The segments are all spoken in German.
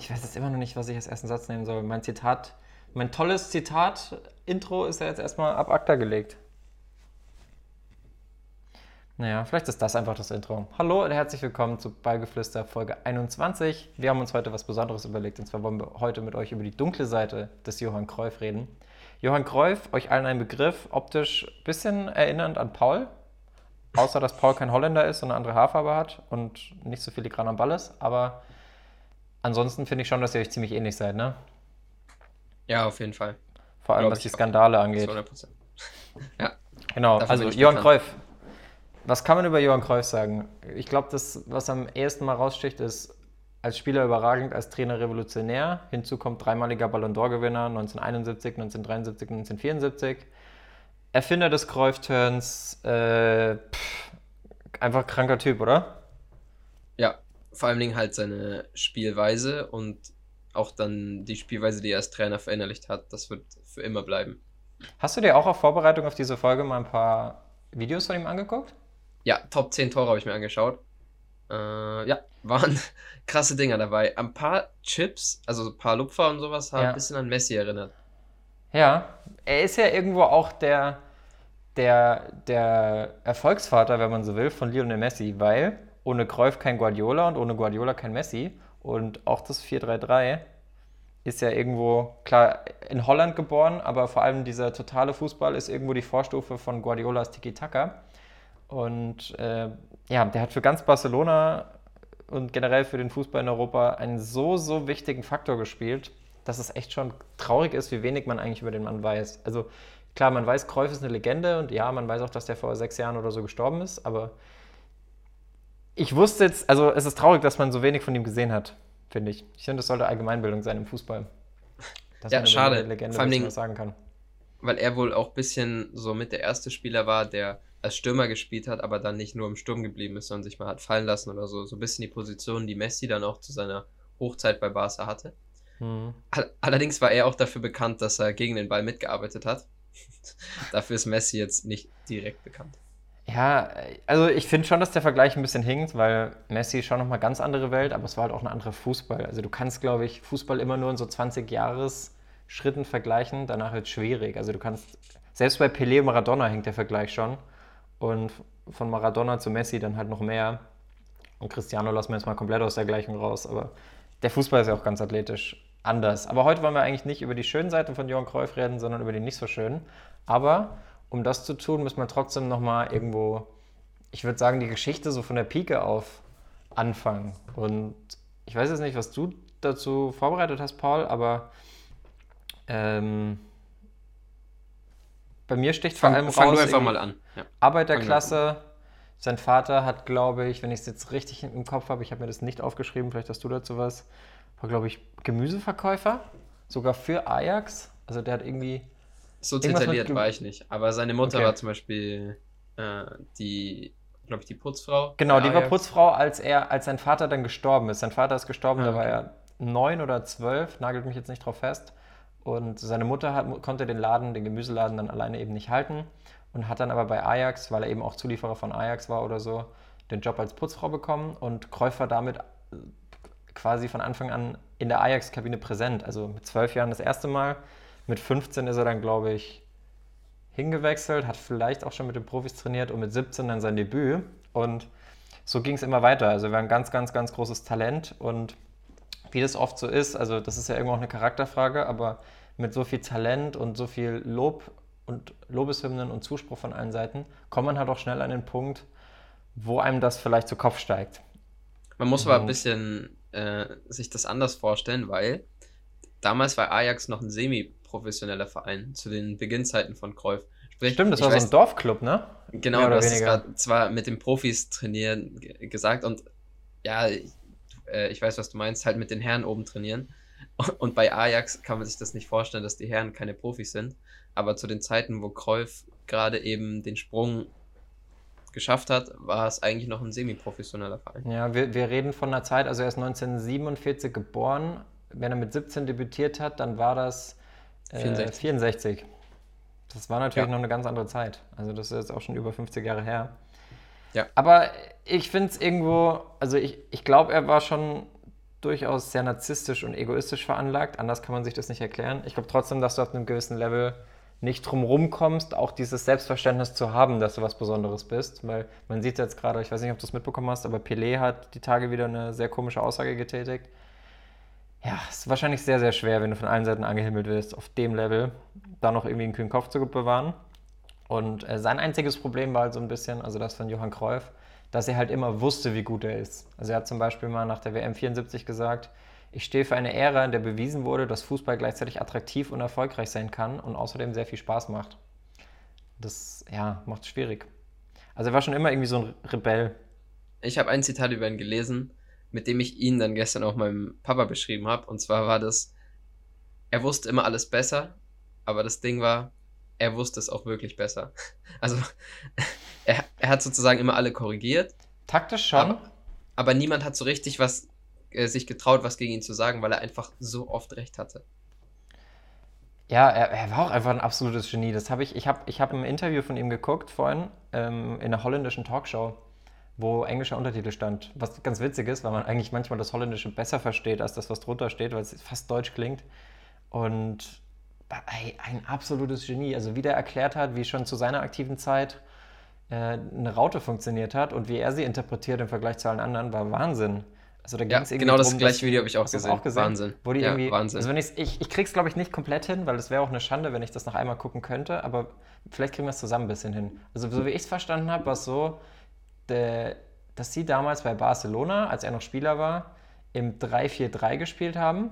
Ich weiß jetzt immer noch nicht, was ich als ersten Satz nehmen soll. Mein Zitat, mein tolles Zitat-Intro ist ja jetzt erstmal ab ACTA gelegt. Naja, vielleicht ist das einfach das Intro. Hallo und herzlich willkommen zu Ballgeflüster Folge 21. Wir haben uns heute was Besonderes überlegt und zwar wollen wir heute mit euch über die dunkle Seite des Johann Cruyff reden. Johann Cruyff, euch allen ein Begriff, optisch ein bisschen erinnernd an Paul, außer dass Paul kein Holländer ist und eine andere Haarfarbe hat und nicht so filigran am Ball ist, aber ansonsten finde ich schon, dass ihr euch ziemlich ähnlich seid, ne? Ja, auf jeden Fall. Vor allem, Glaub was die auch. Skandale Zu angeht. 100%. Ja, Genau, Dafür also Johann. Cruyff. Was kann man über Johann Cruyff sagen? Ich glaube, das, was am ehesten mal raussticht, ist als Spieler überragend, als Trainer revolutionär. Hinzu kommt dreimaliger Ballon d'Or-Gewinner 1971, 1973, 1974. Erfinder des Cruyff-Turns. Äh, einfach kranker Typ, oder? Vor allen Dingen halt seine Spielweise und auch dann die Spielweise, die er als Trainer verinnerlicht hat, das wird für immer bleiben. Hast du dir auch auf Vorbereitung auf diese Folge mal ein paar Videos von ihm angeguckt? Ja, Top 10 Tore habe ich mir angeschaut. Äh, ja, waren krasse Dinger dabei. Ein paar Chips, also ein paar Lupfer und sowas, haben Ja. ein bisschen an Messi erinnert. Ja, er ist ja irgendwo auch der, der, der Erfolgsvater, wenn man so will, von Lionel Messi, weil ohne Cruyff kein Guardiola und ohne Guardiola kein Messi. Und auch das 4-3-3 ist ja irgendwo, klar, in Holland geboren, aber vor allem dieser totale Fußball ist irgendwo die Vorstufe von Guardiolas Tiki-Taka. Und äh, ja, der hat für ganz Barcelona und generell für den Fußball in Europa einen so, so wichtigen Faktor gespielt, dass es echt schon traurig ist, wie wenig man eigentlich über den Mann weiß. Also klar, man weiß, Cruyff ist eine Legende und ja, man weiß auch, dass der vor sechs Jahren oder so gestorben ist, aber ich wusste jetzt, also es ist traurig, dass man so wenig von ihm gesehen hat, finde ich. Ich finde, das sollte Allgemeinbildung sein im Fußball. Dass Ja, man schade. Legende Vor allem was sagen kann. Weil er wohl auch ein bisschen so mit der erste Spieler war, der als Stürmer gespielt hat, aber dann nicht nur im Sturm geblieben ist, sondern sich mal hat fallen lassen oder so. So ein bisschen die Position, die Messi dann auch zu seiner Hochzeit bei Barca hatte. Hm. All- Allerdings war er auch dafür bekannt, dass er gegen den Ball mitgearbeitet hat. dafür ist Messi jetzt nicht direkt bekannt. Ja, also ich finde schon, dass der Vergleich ein bisschen hinkt, weil Messi schon nochmal ganz andere Welt, aber es war halt auch ein anderer Fußball. Also du kannst, glaube ich, Fußball immer nur in so 20 Jahres-Schritten vergleichen, danach wird es schwierig. Also du kannst, selbst bei Pelé und Maradona hängt der Vergleich schon. Und von Maradona zu Messi dann halt noch mehr. Und Cristiano lassen wir jetzt mal komplett aus der Gleichung raus, aber der Fußball ist ja auch ganz athletisch anders. Aber heute wollen wir eigentlich nicht über die schönen Seiten von Johann Cruyff reden, sondern über die nicht so schönen. Aber um das zu tun, muss man trotzdem nochmal irgendwo, ich würde sagen, die Geschichte so von der Pike auf anfangen. Und ich weiß jetzt nicht, was du dazu vorbereitet hast, Paul, aber ähm, bei mir sticht vor allem Fang, fang raus du einfach mal an. Ja. Arbeiterklasse. Sein Vater hat, glaube ich, wenn ich es jetzt richtig im Kopf habe, ich habe mir das nicht aufgeschrieben, vielleicht hast du dazu was, war, glaube ich, Gemüseverkäufer, sogar für Ajax. Also der hat irgendwie, So detailliert war ich nicht. Aber seine Mutter Okay. war zum Beispiel äh, die, glaube ich, die Putzfrau. genau, die war Ajax. Putzfrau, als er, als sein Vater dann gestorben ist. Sein Vater ist gestorben, Ah, da war okay. er neun oder zwölf, nagelt mich jetzt nicht drauf fest. Und seine Mutter hat, konnte den Laden, den Gemüseladen dann alleine eben nicht halten und hat dann aber bei Ajax, weil er eben auch Zulieferer von Ajax war oder so, den Job als Putzfrau bekommen und war damit äh, quasi von Anfang an in der Ajax-Kabine präsent. Also mit zwölf Jahren das erste Mal, mit 15 ist er dann, glaube ich, hingewechselt, hat vielleicht auch schon mit den Profis trainiert und mit 17 dann sein Debüt. Und so ging es immer weiter. Also er war ein ganz, ganz, ganz großes Talent und wie das oft so ist, also das ist ja irgendwo auch eine Charakterfrage, aber mit so viel Talent und so viel Lob und Lobeshymnen und Zuspruch von allen Seiten kommt man halt auch schnell an den Punkt, wo einem das vielleicht zu Kopf steigt. Man muss aber ein bisschen äh, sich das anders vorstellen, weil damals war Ajax noch ein semi-professioneller Verein zu den Beginnzeiten von Cruyff. Sprich, Stimmt, das war so weiß- ein Dorfclub, ne? Genau, du hast weniger. gerade zwar mit den Profis trainieren ge- gesagt und ja, ich, äh, ich weiß, was du meinst, halt mit den Herren oben trainieren. Und bei Ajax kann man sich das nicht vorstellen, dass die Herren keine Profis sind. Aber zu den Zeiten, wo Cruyff gerade eben den Sprung geschafft hat, war es eigentlich noch ein semi-professioneller Verein. Ja, wir, wir reden von einer Zeit, also er ist 1947 geboren. Wenn er mit 17 debütiert hat, dann war das äh, 64. 64. Das war natürlich Ja. noch eine ganz andere Zeit. Also das ist jetzt auch schon über 50 Jahre her. Ja. Aber ich finde es irgendwo, also ich, ich glaube, er war schon durchaus sehr narzisstisch und egoistisch veranlagt. Anders kann man sich das nicht erklären. Ich glaube trotzdem, dass du auf einem gewissen Level nicht drumherum kommst, auch dieses Selbstverständnis zu haben, dass du was Besonderes bist. Weil man sieht jetzt gerade, ich weiß nicht, ob du es mitbekommen hast, aber Pelé hat die Tage wieder eine sehr komische Aussage getätigt. Ja, ist wahrscheinlich sehr, sehr schwer, wenn du von allen Seiten angehimmelt wirst, auf dem Level da noch irgendwie einen kühlen Kopf zu bewahren. Und äh, sein einziges Problem war halt so ein bisschen, also das von Johann Cruyff, dass er halt immer wusste, wie gut er ist. Also er hat zum Beispiel mal nach der WM 74 gesagt, ich stehe für eine Ära, in der bewiesen wurde, dass Fußball gleichzeitig attraktiv und erfolgreich sein kann und außerdem sehr viel Spaß macht. Das, ja, macht es schwierig. Also er war schon immer irgendwie so ein Rebell. Ich habe ein Zitat über ihn gelesen, mit dem ich ihn dann gestern auch meinem Papa beschrieben habe. Und zwar war das, er wusste immer alles besser, aber das Ding war, er wusste es auch wirklich besser. Also er, er hat sozusagen immer alle korrigiert. Taktisch schon. Aber, aber niemand hat so richtig was äh, sich getraut, was gegen ihn zu sagen, weil er einfach so oft recht hatte. Ja, er, er war auch einfach ein absolutes Genie. Das habe ich, ich habe ich hab ein Interview von ihm geguckt vorhin ähm, in einer holländischen Talkshow, wo englischer Untertitel stand. Was ganz witzig ist, weil man eigentlich manchmal das Holländische besser versteht als das, was drunter steht, weil es fast deutsch klingt. Und ey, ein absolutes Genie. Also wie der erklärt hat, wie schon zu seiner aktiven Zeit äh, eine Raute funktioniert hat und wie er sie interpretiert im Vergleich zu allen anderen, war Wahnsinn. Also da ja, genau das gleiche Video habe ich auch gesehen. auch gesehen. Wahnsinn. Wo die ja, irgendwie, Wahnsinn. Also wenn ich, ich krieg's glaube ich nicht komplett hin, weil es wäre auch eine Schande, wenn ich das noch einmal gucken könnte, aber vielleicht kriegen wir es zusammen ein bisschen hin. Also so wie ich es verstanden habe, war es so, dass sie damals bei Barcelona, als er noch Spieler war, im 3-4-3 gespielt haben,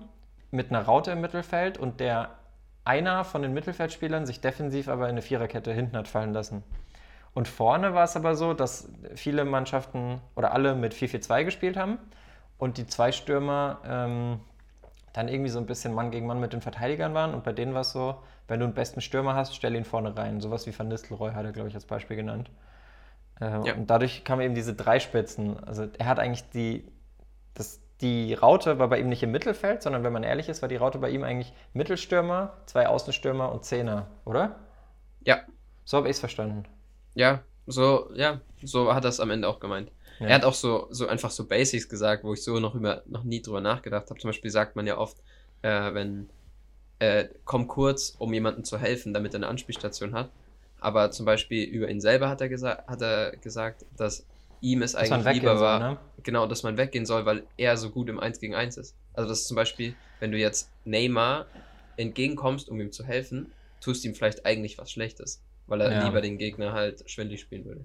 mit einer Raute im Mittelfeld und der einer von den Mittelfeldspielern sich defensiv aber in eine Viererkette hinten hat fallen lassen. Und vorne war es aber so, dass viele Mannschaften oder alle mit 4-4-2 gespielt haben und die zwei Stürmer ähm, dann irgendwie so ein bisschen Mann gegen Mann mit den Verteidigern waren. Und bei denen war es so, wenn du einen besten Stürmer hast, stell ihn vorne rein. Sowas wie Van Nistelrooy hat er, glaube ich, als Beispiel genannt. Äh, ja. Und dadurch kamen eben diese drei Spitzen. Also er hat eigentlich die, das, die Raute war bei ihm nicht im Mittelfeld, sondern wenn man ehrlich ist, war die Raute bei ihm eigentlich Mittelstürmer, zwei Außenstürmer und Zehner, oder? Ja. So habe ich es verstanden. Ja, so, ja, so hat er es am Ende auch gemeint. Ja. Er hat auch so, so einfach so Basics gesagt, wo ich so noch über noch nie drüber nachgedacht habe. Zum Beispiel sagt man ja oft, äh, wenn äh, komm kurz, um jemandem zu helfen, damit er eine Anspielstation hat. Aber zum Beispiel über ihn selber hat er, gesa hat er gesagt, dass ihm es dass eigentlich lieber war, soll, ne? genau, dass man weggehen soll, weil er so gut im 1 gegen 1 ist. Also das ist zum Beispiel, wenn du jetzt Neymar entgegenkommst, um ihm zu helfen, tust ihm vielleicht eigentlich was Schlechtes, weil er ja. lieber den Gegner halt schwindlig spielen würde.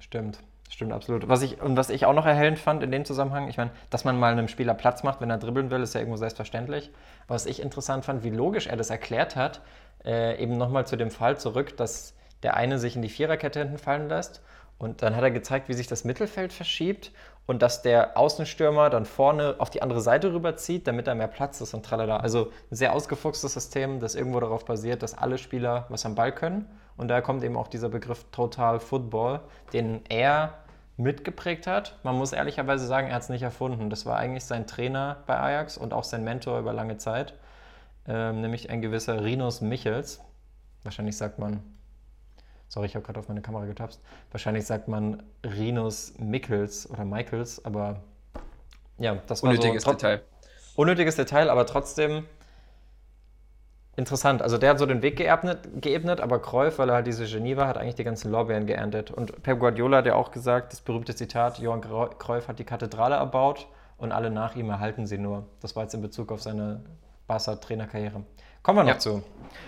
Stimmt. Stimmt, absolut. Was ich, und was ich auch noch erhellend fand in dem Zusammenhang, ich meine, dass man mal einem Spieler Platz macht, wenn er dribbeln will, ist ja irgendwo selbstverständlich. Was ich interessant fand, wie logisch er das erklärt hat, äh, eben nochmal zu dem Fall zurück, dass der eine sich in die Viererkette hinten fallen lässt. Und dann hat er gezeigt, wie sich das Mittelfeld verschiebt und dass der Außenstürmer dann vorne auf die andere Seite rüberzieht, damit da mehr Platz ist und tralala. Also ein sehr ausgefuchstes System, das irgendwo darauf basiert, dass alle Spieler was am Ball können. Und da kommt eben auch dieser Begriff Total Football, den er mitgeprägt hat. Man muss ehrlicherweise sagen, er hat es nicht erfunden. Das war eigentlich sein Trainer bei Ajax und auch sein Mentor über lange Zeit, ähm, nämlich ein gewisser Rinus Michels. Wahrscheinlich sagt man, sorry, ich habe gerade auf meine Kamera getapst, wahrscheinlich sagt man Rinus Michels oder Michaels, aber ja, das war Unnötiges so, Detail. Unnötiges Detail, aber trotzdem Interessant. Also der hat so den Weg geebnet, geebnet, aber Cruyff, weil er halt diese Genie war, hat eigentlich die ganzen Lorbeeren geerntet. Und Pep Guardiola hat ja auch gesagt, das berühmte Zitat, Johann Cruyff hat die Kathedrale erbaut und alle nach ihm erhalten sie nur. Das war jetzt in Bezug auf seine Barca-Trainerkarriere. Kommen wir noch ja. zu.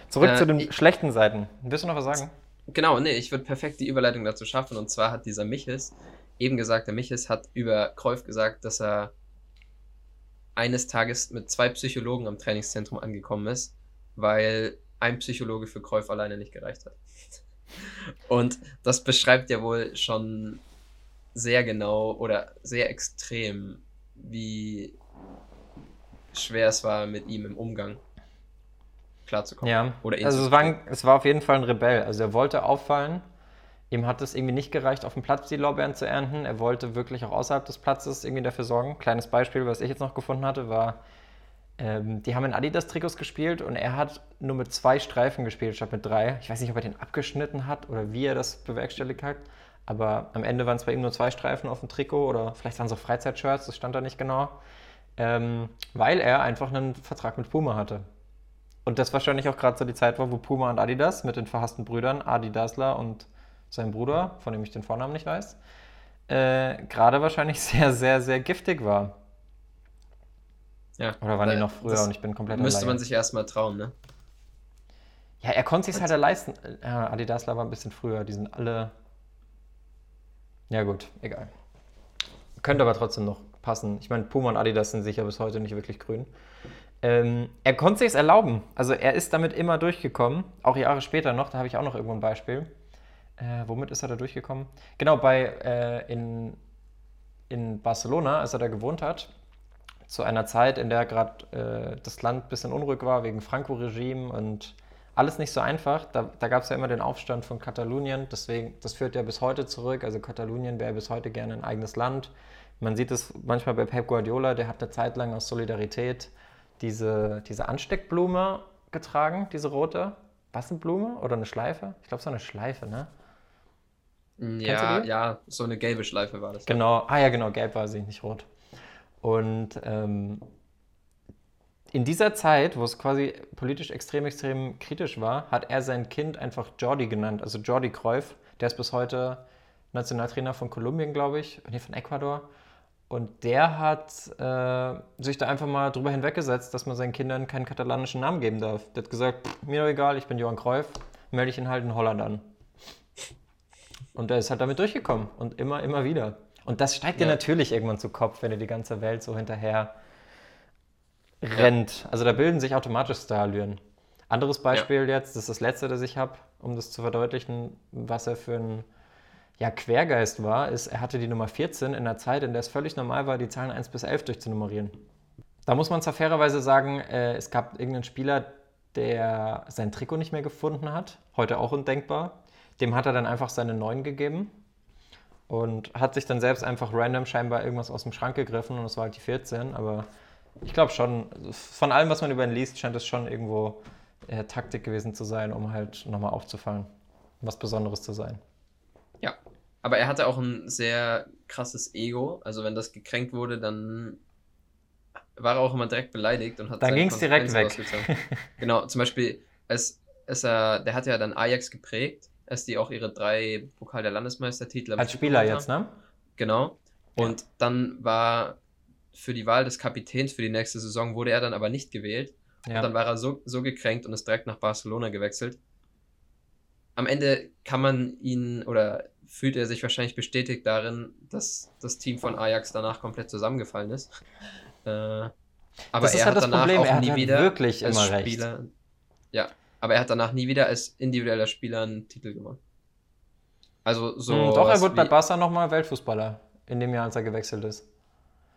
Zurück äh, zu den ich, schlechten Seiten. Willst du noch was sagen? Genau, nee, ich würde perfekt die Überleitung dazu schaffen. Und zwar hat dieser Michels eben gesagt, der Michels hat über Cruyff gesagt, dass er eines Tages mit zwei Psychologen am Trainingszentrum angekommen ist weil ein Psychologe für Kräuf alleine nicht gereicht hat. Und das beschreibt ja wohl schon sehr genau oder sehr extrem, wie schwer es war, mit ihm im Umgang klarzukommen. Ja, oder also es war, ein, es war auf jeden Fall ein Rebell. Also er wollte auffallen. Ihm hat es irgendwie nicht gereicht, auf dem Platz die Lorbeeren zu ernten. Er wollte wirklich auch außerhalb des Platzes irgendwie dafür sorgen. Kleines Beispiel, was ich jetzt noch gefunden hatte, war ähm, die haben in Adidas-Trikots gespielt und er hat nur mit zwei Streifen gespielt statt mit drei. Ich weiß nicht, ob er den abgeschnitten hat oder wie er das bewerkstelligt hat. Aber am Ende waren es bei ihm nur zwei Streifen auf dem Trikot oder vielleicht waren es auch Freizeitshirts, das stand da nicht genau. Ähm, weil er einfach einen Vertrag mit Puma hatte. Und das wahrscheinlich auch gerade so die Zeit war, wo Puma und Adidas mit den verhassten Brüdern, Adi Dassler und sein Bruder, von dem ich den Vornamen nicht weiß, äh, gerade wahrscheinlich sehr, sehr, sehr giftig war. Ja. Oder waren die noch früher und ich bin komplett Müsste alleine. man sich erstmal trauen, ne? Ja, er konnte sich halt leisten. Ja, Adidasler war ein bisschen früher. Die sind alle. Ja, gut, egal. Könnte aber trotzdem noch passen. Ich meine, Puma und Adidas sind sicher bis heute nicht wirklich grün. Ähm, er konnte sich erlauben. Also er ist damit immer durchgekommen. Auch Jahre später noch. Da habe ich auch noch irgendwo ein Beispiel. Äh, womit ist er da durchgekommen? Genau, bei äh, in, in Barcelona, als er da gewohnt hat. Zu einer Zeit, in der gerade äh, das Land ein bisschen unruhig war wegen Franco-Regime und alles nicht so einfach. Da, da gab es ja immer den Aufstand von Katalonien, deswegen, das führt ja bis heute zurück. Also Katalonien wäre bis heute gerne ein eigenes Land. Man sieht es manchmal bei Pep Guardiola, der hat eine Zeit lang aus Solidarität diese, diese Ansteckblume getragen, diese rote. Was eine Blume oder eine Schleife? Ich glaube, so eine Schleife, ne? Ja, ja, so eine gelbe Schleife war das. Genau, ah ja, genau, gelb war sie, nicht rot. Und ähm, in dieser Zeit, wo es quasi politisch extrem, extrem kritisch war, hat er sein Kind einfach Jordi genannt, also Jordi Cruyff. Der ist bis heute Nationaltrainer von Kolumbien, glaube ich, nee, von Ecuador. Und der hat äh, sich da einfach mal drüber hinweggesetzt, dass man seinen Kindern keinen katalanischen Namen geben darf. Der hat gesagt, mir doch egal, ich bin Johann Cruyff, melde ich ihn halt in Holland an. Und er ist halt damit durchgekommen und immer, immer wieder. Und das steigt ja. dir natürlich irgendwann zu Kopf, wenn dir die ganze Welt so hinterher rennt. Ja. Also da bilden sich automatisch Starallüren. Anderes Beispiel ja. jetzt, das ist das letzte, das ich habe, um das zu verdeutlichen, was er für ein ja, Quergeist war, ist, er hatte die Nummer 14 in einer Zeit, in der es völlig normal war, die Zahlen 1 bis 11 durchzunummerieren. Da muss man zwar fairerweise sagen, äh, es gab irgendeinen Spieler, der sein Trikot nicht mehr gefunden hat, heute auch undenkbar. Dem hat er dann einfach seine 9 gegeben und hat sich dann selbst einfach random scheinbar irgendwas aus dem Schrank gegriffen und es war halt die 14, aber ich glaube schon, von allem, was man über ihn liest, scheint es schon irgendwo äh, Taktik gewesen zu sein, um halt nochmal aufzufallen, was Besonderes zu sein. Aber er hatte auch ein sehr krasses Ego. Also wenn das gekränkt wurde, dann war er auch immer direkt beleidigt und hat Dann ging es direkt weg. genau, zum Beispiel, es, es, er, der hat ja dann Ajax geprägt, als die auch ihre drei Pokal der Landesmeistertitel Als Spieler jetzt, ne? Genau. Und ja. dann war für die Wahl des Kapitäns für die nächste Saison wurde er dann aber nicht gewählt. Ja. Und dann war er so, so gekränkt und ist direkt nach Barcelona gewechselt. Am Ende kann man ihn oder fühlt er sich wahrscheinlich bestätigt darin, dass das Team von Ajax danach komplett zusammengefallen ist. Äh, aber das ist er halt hat danach Problem, auch er nie halt wieder wirklich als immer recht. Spieler. Ja, aber er hat danach nie wieder als individueller Spieler einen Titel gewonnen. Also so. Hm, doch, er wurde bei Barca nochmal Weltfußballer in dem Jahr, als er gewechselt ist.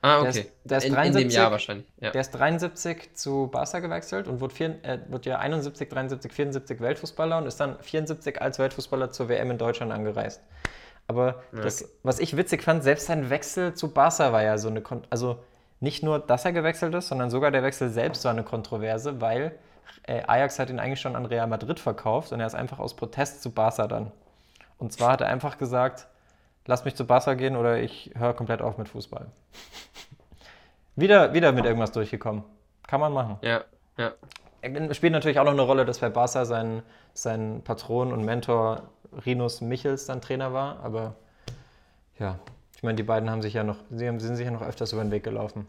Ah, Der okay. ist, der ist in, 73, in dem Jahr wahrscheinlich. Ja. Der ist 73 zu Barca gewechselt und wird, vier, äh, wird ja 71, 73, 74 Weltfußballer und ist dann 74 als Weltfußballer zur WM in Deutschland angereist. Aber das, was ich witzig fand, selbst sein Wechsel zu Barca war ja so eine, Kon also nicht nur, dass er gewechselt ist, sondern sogar der Wechsel selbst war eine Kontroverse, weil äh, Ajax hat ihn eigentlich schon an Real Madrid verkauft und er ist einfach aus Protest zu Barca dann. Und zwar hat er einfach gesagt, lass mich zu Barca gehen oder ich höre komplett auf mit Fußball. wieder, wieder mit irgendwas durchgekommen. Kann man machen. ja, ja. Spielt natürlich auch noch eine Rolle, dass bei Barca sein, sein Patron und Mentor Rinus Michels dann Trainer war, aber ja, ich meine, die beiden haben sich ja noch, sie haben- sind sich ja noch öfters über den Weg gelaufen.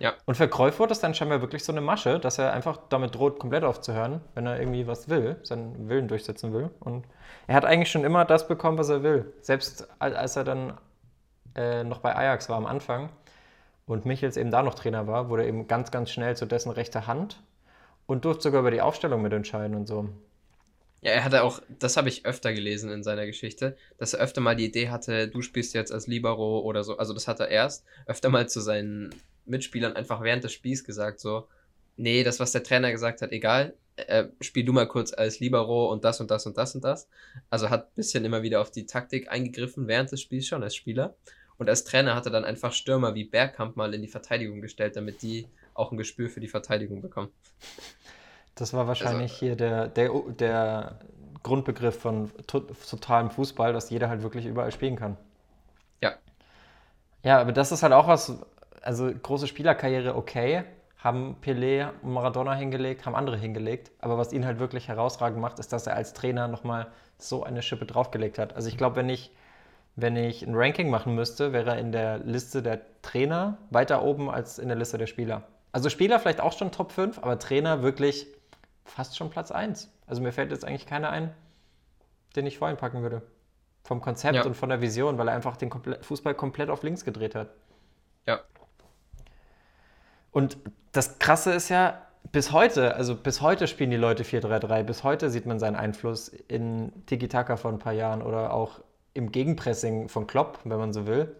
Ja. Und für wurde es dann scheinbar wirklich so eine Masche, dass er einfach damit droht, komplett aufzuhören, wenn er irgendwie was will, seinen Willen durchsetzen will. Und er hat eigentlich schon immer das bekommen, was er will. Selbst al- als er dann äh, noch bei Ajax war am Anfang und Michels eben da noch Trainer war, wurde er eben ganz, ganz schnell zu dessen rechter Hand und durfte sogar über die Aufstellung mitentscheiden und so. Ja, er hatte auch, das habe ich öfter gelesen in seiner Geschichte, dass er öfter mal die Idee hatte, du spielst jetzt als Libero oder so. Also das hat er erst öfter mal zu seinen Mitspielern einfach während des Spiels gesagt, so, nee, das, was der Trainer gesagt hat, egal, äh, spiel du mal kurz als Libero und das und das und das und das. Also hat ein bisschen immer wieder auf die Taktik eingegriffen während des Spiels schon als Spieler. Und als Trainer hat er dann einfach Stürmer wie Bergkamp mal in die Verteidigung gestellt, damit die auch ein Gespür für die Verteidigung bekommen. Das war wahrscheinlich Also- hier der, der, der Grundbegriff von to totalem Fußball, dass jeder halt wirklich überall spielen kann. Ja. Ja, aber das ist halt auch was, also große Spielerkarriere okay, haben Pelé und Maradona hingelegt, haben andere hingelegt, aber was ihn halt wirklich herausragend macht, ist, dass er als Trainer nochmal so eine Schippe draufgelegt hat. Also ich glaube, wenn ich, wenn ich ein Ranking machen müsste, wäre er in der Liste der Trainer weiter oben als in der Liste der Spieler. Also Spieler vielleicht auch schon Top 5, aber Trainer wirklich fast schon Platz 1. Also mir fällt jetzt eigentlich keiner ein, den ich vorhin packen würde. Vom Konzept Ja. und von der Vision, weil er einfach den Fußball komplett auf links gedreht hat. Und das Krasse ist ja, bis heute, also bis heute spielen die Leute 4-3-3, bis heute sieht man seinen Einfluss in Tiki-Taka vor ein paar Jahren oder auch im Gegenpressing von Klopp, wenn man so will.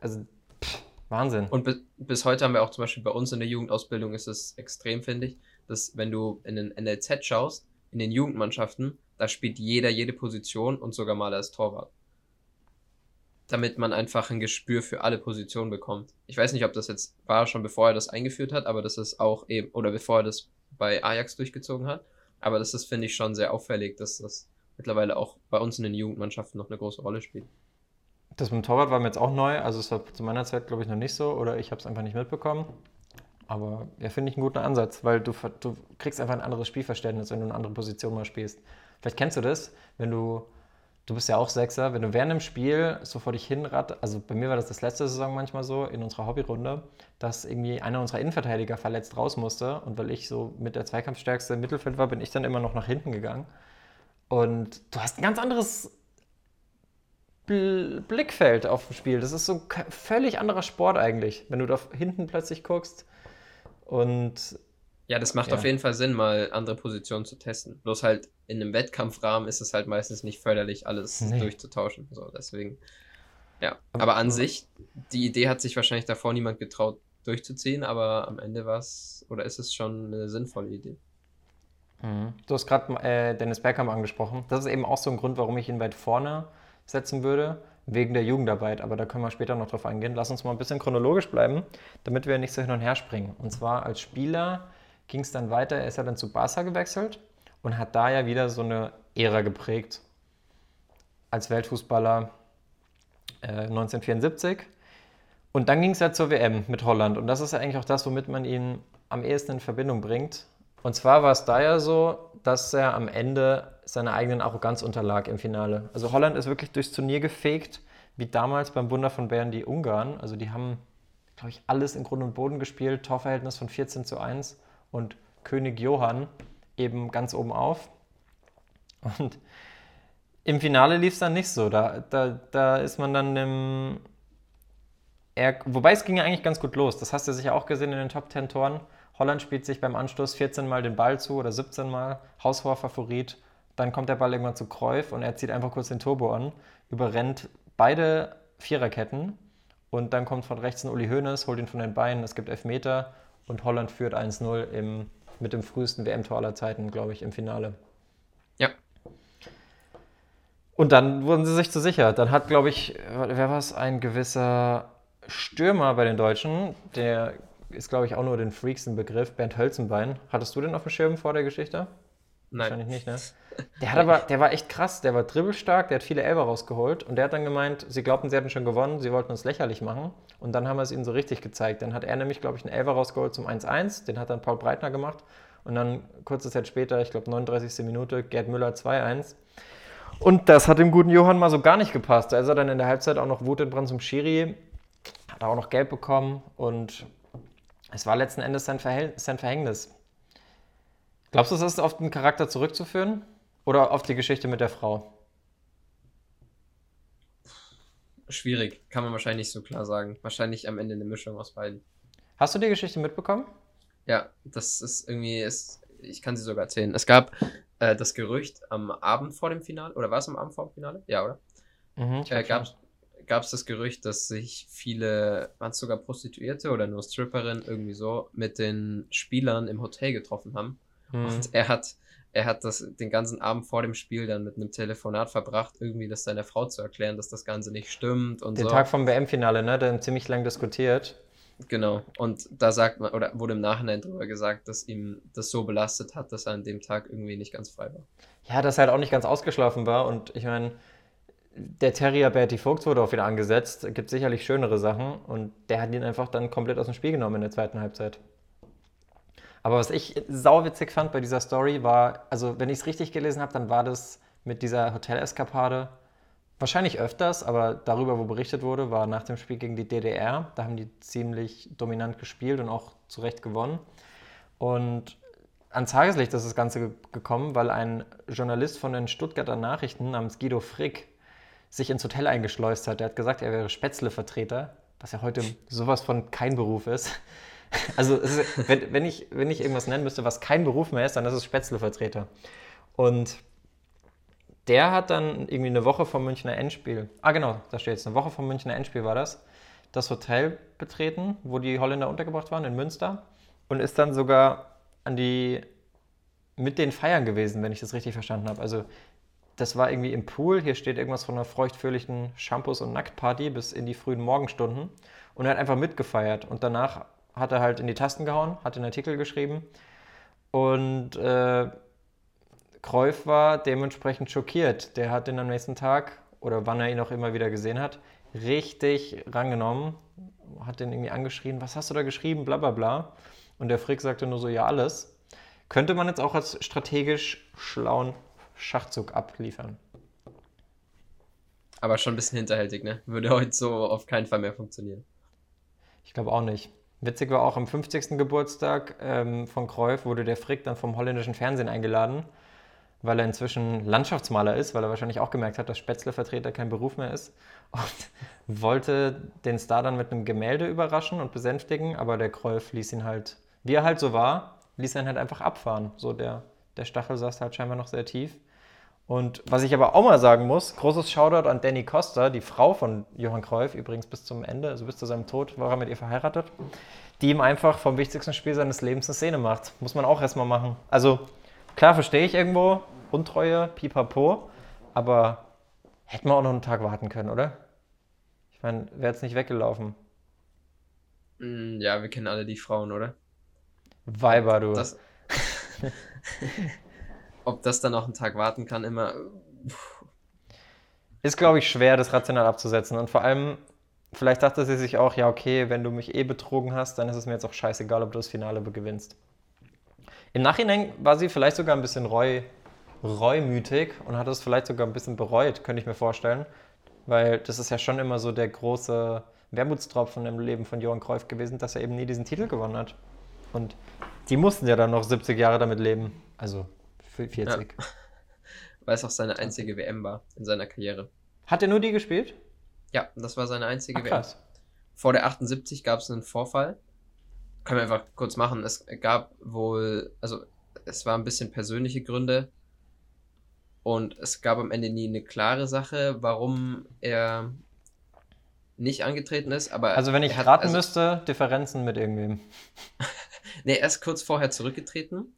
Also, pff, Wahnsinn. Und bis, bis heute haben wir auch zum Beispiel bei uns in der Jugendausbildung ist es extrem, finde ich, dass wenn du in den NLZ schaust, in den Jugendmannschaften, da spielt jeder jede Position und sogar mal als Torwart. Damit man einfach ein Gespür für alle Positionen bekommt. Ich weiß nicht, ob das jetzt war schon bevor er das eingeführt hat, aber das ist auch eben, oder bevor er das bei Ajax durchgezogen hat. Aber das ist, finde ich, schon sehr auffällig, dass das mittlerweile auch bei uns in den Jugendmannschaften noch eine große Rolle spielt. Das mit dem Torwart war mir jetzt auch neu. Also es war zu meiner Zeit, glaube ich, noch nicht so. Oder ich habe es einfach nicht mitbekommen. Aber ja, finde ich einen guten Ansatz, weil du, du kriegst einfach ein anderes Spielverständnis, wenn du eine andere Position mal spielst. Vielleicht kennst du das, wenn du, du bist ja auch Sechser, wenn du während dem Spiel so vor dich hinrat, also bei mir war das das letzte Saison manchmal so, in unserer Hobbyrunde, dass irgendwie einer unserer Innenverteidiger verletzt raus musste. Und weil ich so mit der Zweikampfstärkste im Mittelfeld war, bin ich dann immer noch nach hinten gegangen. Und du hast ein ganz anderes Bl Blickfeld auf dem Spiel. Das ist so ein völlig anderer Sport eigentlich, wenn du da hinten plötzlich guckst. Und Ja, das macht Ja. auf jeden Fall Sinn, mal andere Positionen zu testen. Bloß halt in einem Wettkampfrahmen ist es halt meistens nicht förderlich, alles Nee. durchzutauschen. So, deswegen. Ja. Aber an sich, die Idee hat sich wahrscheinlich davor niemand getraut durchzuziehen, aber am Ende war es, oder ist es schon eine sinnvolle Idee. du hast gerade äh, Dennis Bergkamp angesprochen. Das ist eben auch so ein Grund, warum ich ihn weit vorne setzen würde, wegen der Jugendarbeit. Aber da können wir später noch drauf eingehen. Lass uns mal ein bisschen chronologisch bleiben, damit wir nicht so hin und her springen. Und zwar als Spieler ging es dann weiter. Er ist ja dann zu Barca gewechselt und hat da ja wieder so eine Ära geprägt. Als Weltfußballer äh, 1974. Und dann ging es ja zur WM mit Holland. Und das ist ja eigentlich auch das, womit man ihn am ehesten in Verbindung bringt. Und zwar war es da ja so, dass er am Ende seiner eigenen Arroganz unterlag im Finale. Also Holland ist wirklich durchs Turnier gefegt, wie damals beim Wunder von Bern die Ungarn. Also die haben, glaube ich, alles in Grund und Boden gespielt, Torverhältnis von 14 zu 1 und König Johann eben ganz oben auf. Und im Finale lief es dann nicht so. Da, da, da ist man dann im. Er, wobei es ging ja eigentlich ganz gut los. Das hast du sicher auch gesehen in den Top 10 Toren. Holland spielt sich beim Anstoß 14 Mal den Ball zu oder 17 Mal. Haushoher Favorit. Dann kommt der Ball irgendwann zu Kreuf und er zieht einfach kurz den Turbo an, überrennt beide Viererketten und dann kommt von rechts ein Uli Hoeneß, holt ihn von den Beinen, es gibt Elfmeter und Holland führt 1-0 im, mit dem frühesten WM-Tor aller Zeiten, glaube ich, im Finale. Ja. Und dann wurden sie sich zu sicher. Dann hat, glaube ich, wer war es, ein gewisser Stürmer bei den Deutschen, der ist, glaube ich, auch nur den Freaks ein Begriff, Bernd Hölzenbein. Hattest du den auf dem Schirm vor der Geschichte? Wahrscheinlich nicht, ne? Der, hat aber, der war echt krass, der war dribbelstark, der hat viele Elber rausgeholt und der hat dann gemeint, sie glaubten, sie hätten schon gewonnen, sie wollten uns lächerlich machen und dann haben wir es ihnen so richtig gezeigt. Dann hat er nämlich, glaube ich, einen Elber rausgeholt zum 1-1, den hat dann Paul Breitner gemacht und dann kurze Zeit später, ich glaube 39. Minute, Gerd Müller 2-1. Und das hat dem guten Johann mal so gar nicht gepasst. Da ist er dann in der Halbzeit auch noch wutentbrannt zum Schiri, hat auch noch Gelb bekommen und es war letzten Endes sein, Verhält sein Verhängnis. Glaubst du, das ist auf den Charakter zurückzuführen oder auf die Geschichte mit der Frau? Schwierig, kann man wahrscheinlich nicht so klar sagen. Wahrscheinlich am Ende eine Mischung aus beiden. Hast du die Geschichte mitbekommen? Ja, das ist irgendwie, ist, ich kann sie sogar erzählen. Es gab äh, das Gerücht am Abend vor dem Finale, oder war es am Abend vor dem Finale? Ja, oder? Mhm, Äh, gab es das Gerücht, dass sich viele, waren es sogar Prostituierte oder nur Stripperinnen irgendwie so, mit den Spielern im Hotel getroffen haben. Mhm. Und er hat, er hat das den ganzen Abend vor dem Spiel dann mit einem Telefonat verbracht, irgendwie das seiner Frau zu erklären, dass das Ganze nicht stimmt und Den so. Tag vom WM-Finale, ne? Da haben ziemlich lang diskutiert. Genau. Und da sagt man, oder wurde im Nachhinein drüber gesagt, dass ihm das so belastet hat, dass er an dem Tag irgendwie nicht ganz frei war. Ja, dass er halt auch nicht ganz ausgeschlafen war. Und ich meine, der Terrier Bertie Vogt wurde auch wieder angesetzt. Gibt sicherlich schönere Sachen. Und der hat ihn einfach dann komplett aus dem Spiel genommen in der zweiten Halbzeit. Aber was ich sauwitzig fand bei dieser Story war, also wenn ich es richtig gelesen habe, dann war das mit dieser Hoteleskapade wahrscheinlich öfters, aber darüber, wo berichtet wurde, war nach dem Spiel gegen die DDR. Da haben die ziemlich dominant gespielt und auch zu Recht gewonnen. Und ans Tageslicht ist das Ganze gekommen, weil ein Journalist von den Stuttgarter Nachrichten namens Guido Frick sich ins Hotel eingeschleust hat. Der hat gesagt, er wäre Spätzle-Vertreter, was ja heute sowas von kein Beruf ist. Also ist, wenn, wenn, ich, wenn ich irgendwas nennen müsste, was kein Beruf mehr ist, dann ist es Spätzle-Vertreter. Und der hat dann irgendwie eine Woche vom Münchner Endspiel, ah genau, da steht jetzt, eine Woche vom Münchner Endspiel war das, das Hotel betreten, wo die Holländer untergebracht waren, in Münster. Und ist dann sogar an die, mit den Feiern gewesen, wenn ich das richtig verstanden habe. Also das war irgendwie im Pool. Hier steht irgendwas von einer feuchtfröhlichen Shampoos- und Nacktparty bis in die frühen Morgenstunden. Und er hat einfach mitgefeiert. Und danach hat er halt in die Tasten gehauen, hat den Artikel geschrieben. Und äh, Kreuf war dementsprechend schockiert. Der hat ihn am nächsten Tag, oder wann er ihn auch immer wieder gesehen hat, richtig rangenommen. Hat den irgendwie angeschrien, was hast du da geschrieben, bla bla bla. Und der Frick sagte nur so, ja, alles. Könnte man jetzt auch als strategisch schlauen Schachzug abliefern. Aber schon ein bisschen hinterhältig, ne? Würde heute so auf keinen Fall mehr funktionieren. Ich glaube auch nicht. Witzig war auch am 50. Geburtstag ähm, von Cruyff wurde der Frick dann vom holländischen Fernsehen eingeladen, weil er inzwischen Landschaftsmaler ist, weil er wahrscheinlich auch gemerkt hat, dass Spätzle-Vertreter kein Beruf mehr ist und wollte den Star dann mit einem Gemälde überraschen und besänftigen, aber der Cruyff ließ ihn halt, wie er halt so war, ließ er ihn halt einfach abfahren. So der, der Stachel saß halt scheinbar noch sehr tief. Und was ich aber auch mal sagen muss, großes Shoutout an Danny Costa, die Frau von Johann Cruyff, übrigens bis zum Ende, also bis zu seinem Tod war er mit ihr verheiratet, die ihm einfach vom wichtigsten Spiel seines Lebens eine Szene macht. Muss man auch erstmal machen. Also klar verstehe ich irgendwo, Untreue, pipapo, aber hätten wir auch noch einen Tag warten können, oder? Ich meine, wäre jetzt nicht weggelaufen. Mm, ja, wir kennen alle die Frauen, oder? Weiber, du. Das, ob das dann auch einen Tag warten kann, immer. Ist, glaube ich, schwer, das rational abzusetzen. Und vor allem, vielleicht dachte sie sich auch, ja, okay, wenn du mich eh betrogen hast, dann ist es mir jetzt auch scheißegal, ob du das Finale gewinnst. Im Nachhinein war sie vielleicht sogar ein bisschen reu, reumütig und hat es vielleicht sogar ein bisschen bereut, könnte ich mir vorstellen. Weil das ist ja schon immer so der große Wermutstropfen im Leben von Johann Cruyff gewesen, dass er eben nie diesen Titel gewonnen hat. Und die mussten ja dann noch 70 Jahre damit leben. Also 40. Ja. Weil es auch seine einzige WM war in seiner Karriere. Hat er nur die gespielt? Ja, das war seine einzige Ach, krass. WM. Vor der 78 gab es einen Vorfall. Können wir einfach kurz machen. Es gab wohl, also es waren ein bisschen persönliche Gründe. Und es gab am Ende nie eine klare Sache, warum er nicht angetreten ist. Aber also wenn ich raten also, müsste, Differenzen mit irgendwem. nee, er ist kurz vorher zurückgetreten.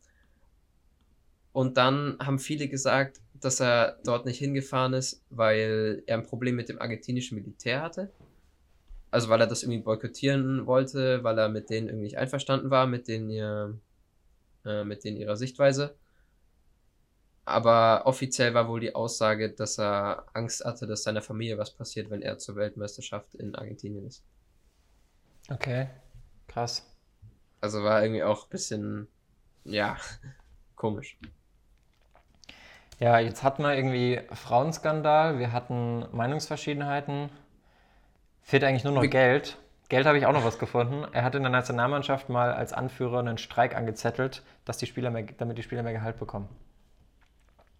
Und dann haben viele gesagt, dass er dort nicht hingefahren ist, weil er ein Problem mit dem argentinischen Militär hatte. Also weil er das irgendwie boykottieren wollte, weil er mit denen irgendwie nicht einverstanden war, mit denen, ihr, äh, mit denen ihrer Sichtweise. Aber offiziell war wohl die Aussage, dass er Angst hatte, dass seiner Familie was passiert, wenn er zur Weltmeisterschaft in Argentinien ist. Okay, krass. Also war irgendwie auch ein bisschen, ja, komisch. Ja, jetzt hatten wir irgendwie Frauenskandal, wir hatten Meinungsverschiedenheiten. Fehlt eigentlich nur noch Wie Geld. Geld habe ich auch noch was gefunden. Er hat in der Nationalmannschaft mal als Anführer einen Streik angezettelt, dass die Spieler mehr, damit die Spieler mehr Gehalt bekommen.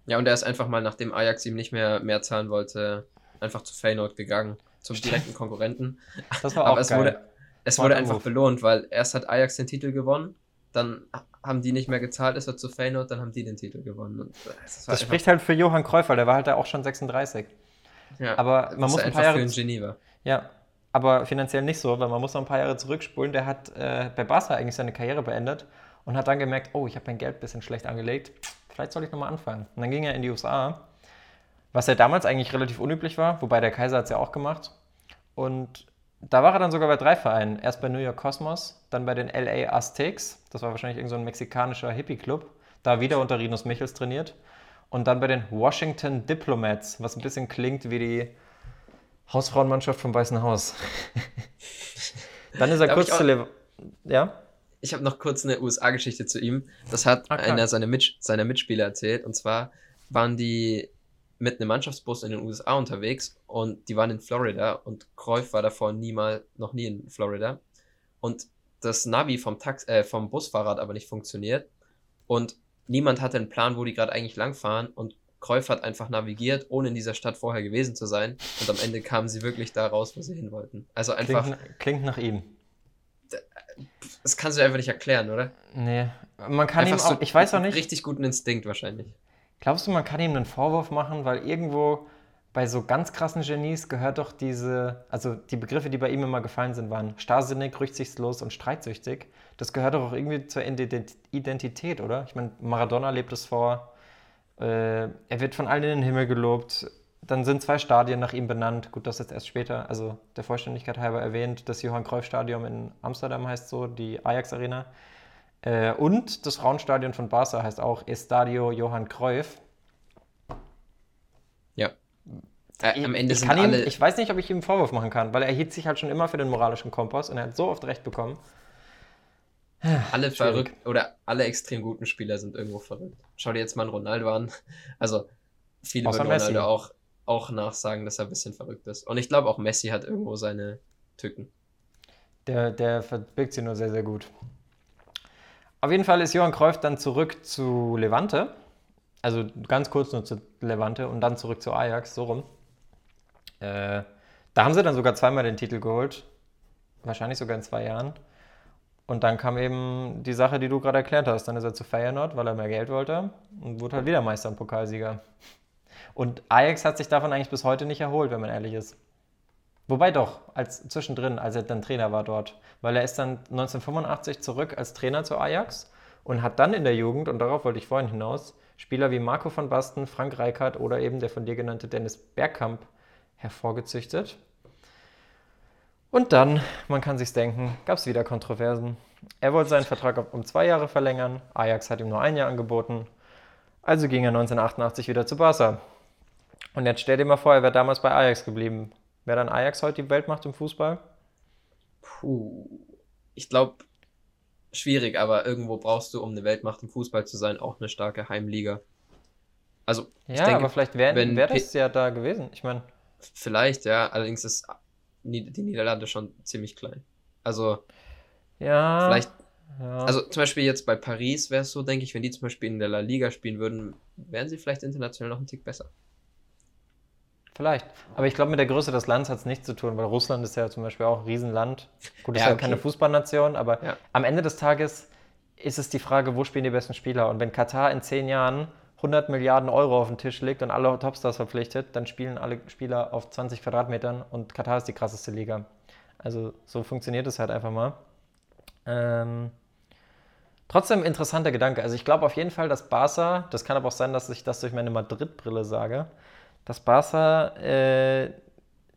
Ja, und er ist einfach mal, nachdem Ajax ihm nicht mehr mehr zahlen wollte, einfach zu Feyenoord gegangen, zum direkten Konkurrenten. Das war auch Aber es geil. wurde, es wurde einfach belohnt, weil erst hat Ajax den Titel gewonnen dann haben die nicht mehr gezahlt, ist er zu Feyenoord, dann haben die den Titel gewonnen. das, das spricht halt für Johann Kräufer, der war halt da auch schon 36. Ja, aber man muss ein paar Jahre. Für Geneva. Ja, aber finanziell nicht so, weil man muss noch ein paar Jahre zurückspulen. Der hat äh, bei Barca eigentlich seine Karriere beendet und hat dann gemerkt, oh, ich habe mein Geld ein bisschen schlecht angelegt. Vielleicht soll ich nochmal anfangen. Und dann ging er in die USA, was ja damals eigentlich relativ unüblich war, wobei der Kaiser hat es ja auch gemacht. Und da war er dann sogar bei drei Vereinen. Erst bei New York Cosmos, dann bei den LA Aztecs. Das war wahrscheinlich irgendein so mexikanischer Hippie-Club. Da wieder unter Rinus Michels trainiert. Und dann bei den Washington Diplomats, was ein bisschen klingt wie die Hausfrauenmannschaft vom Weißen Haus. dann ist er Darf kurz zu Lev Ja? Ich habe noch kurz eine USA-Geschichte zu ihm. Das hat klar. einer seiner, Mit seiner Mitspieler erzählt. Und zwar waren die mit einem Mannschaftsbus in den USA unterwegs und die waren in Florida und Cruyff war davor niemals, noch nie in Florida. Und das Navi vom, Tax äh, vom Busfahrer hat aber nicht funktioniert. Und niemand hatte einen Plan, wo die gerade eigentlich langfahren. Und Cruyff hat einfach navigiert, ohne in dieser Stadt vorher gewesen zu sein. Und am Ende kamen sie wirklich da raus, wo sie hin wollten. Also einfach, Klingt, klingt nach ihm. das kannst du einfach nicht erklären, oder? Nee. Man kann ihm Einfach auch, so ich weiß auch nicht, Richtig guten Instinkt wahrscheinlich. Glaubst du, man kann ihm einen Vorwurf machen, weil irgendwo bei so ganz krassen Genies gehört doch diese, also die Begriffe, die bei ihm immer gefallen sind, waren starrsinnig, rücksichtslos und streitsüchtig. Das gehört doch auch irgendwie zur Ident- Identität, oder? Ich meine, Maradona lebt es vor, äh, er wird von allen in den Himmel gelobt. Dann sind zwei Stadien nach ihm benannt. Gut, das ist erst später, also der Vollständigkeit halber erwähnt. Das Johann Cruyff Stadion in Amsterdam heißt so, die Ajax Arena. Äh, und das Frauenstadion von Barca heißt auch Estadio Johann Cruyff. Ja. Äh, am Ende ich, sind kann ihm, alle. ich weiß nicht, ob ich ihm einen Vorwurf machen kann, weil er hielt sich halt schon immer für den moralischen Kompass und er hat so oft recht bekommen. alle schwierig. verrückt oder alle extrem guten Spieler sind irgendwo verrückt. Schau dir jetzt mal einen Ronaldo an. Also viele Außer würden Ronaldo Messi. auch, auch nachsagen, dass er ein bisschen verrückt ist. Und ich glaube auch Messi hat irgendwo seine Tücken. Der, der verbirgt sie nur sehr, sehr gut. Auf jeden Fall ist Johann Cruyff dann zurück zu Levante. Also ganz kurz nur zu Levante und dann zurück zu Ajax, so rum. Äh, da haben sie dann sogar zweimal den Titel geholt. Wahrscheinlich sogar in zwei Jahren. Und dann kam eben die Sache, die du gerade erklärt hast. Dann ist er zu Feyenoord, weil er mehr Geld wollte und wurde halt wieder Meister und Pokalsieger. Und Ajax hat sich davon eigentlich bis heute nicht erholt, wenn man ehrlich ist. Wobei doch, als zwischendrin, als er dann Trainer war dort. Weil er ist dann 1985 zurück als Trainer zu Ajax und hat dann in der Jugend, und darauf wollte ich vorhin hinaus, Spieler wie Marco van Basten, Frank Reichardt oder eben der von dir genannte Dennis Bergkamp hervorgezüchtet. Und dann, man kann sich's denken, gab es wieder Kontroversen. Er wollte seinen Vertrag um zwei Jahre verlängern, Ajax hat ihm nur ein Jahr angeboten. Also ging er 1988 wieder zu Barca. Und jetzt stell dir mal vor, er wäre damals bei Ajax geblieben. Wäre dann Ajax heute die Weltmacht im Fußball? Puh. Ich glaube, schwierig, aber irgendwo brauchst du, um eine Weltmacht im Fußball zu sein, auch eine starke Heimliga. Also, ich Ja, denke, aber vielleicht wäre wär das ja da gewesen. Ich meine, vielleicht, ja. Allerdings ist die Niederlande schon ziemlich klein. Also, ja. vielleicht Ja. Also zum Beispiel jetzt bei Paris wäre es so, denke ich, wenn die zum Beispiel in der La Liga spielen würden, wären sie vielleicht international noch einen Tick besser. Vielleicht. Aber ich glaube, mit der Größe des Landes hat es nichts zu tun, weil Russland ist ja zum Beispiel auch ein Riesenland. Gut, ist Ja, ja okay. keine Fußballnation, aber Ja. am Ende des Tages ist es die Frage, wo spielen die besten Spieler? Und wenn Katar in zehn Jahren 100 Milliarden Euro auf den Tisch legt und alle Topstars verpflichtet, dann spielen alle Spieler auf 20 Quadratmetern und Katar ist die krasseste Liga. Also so funktioniert es halt einfach mal. Ähm, trotzdem interessanter Gedanke. Also ich glaube auf jeden Fall, dass Barca, das kann aber auch sein, dass ich das durch meine Madrid-Brille sage, dass Barca äh,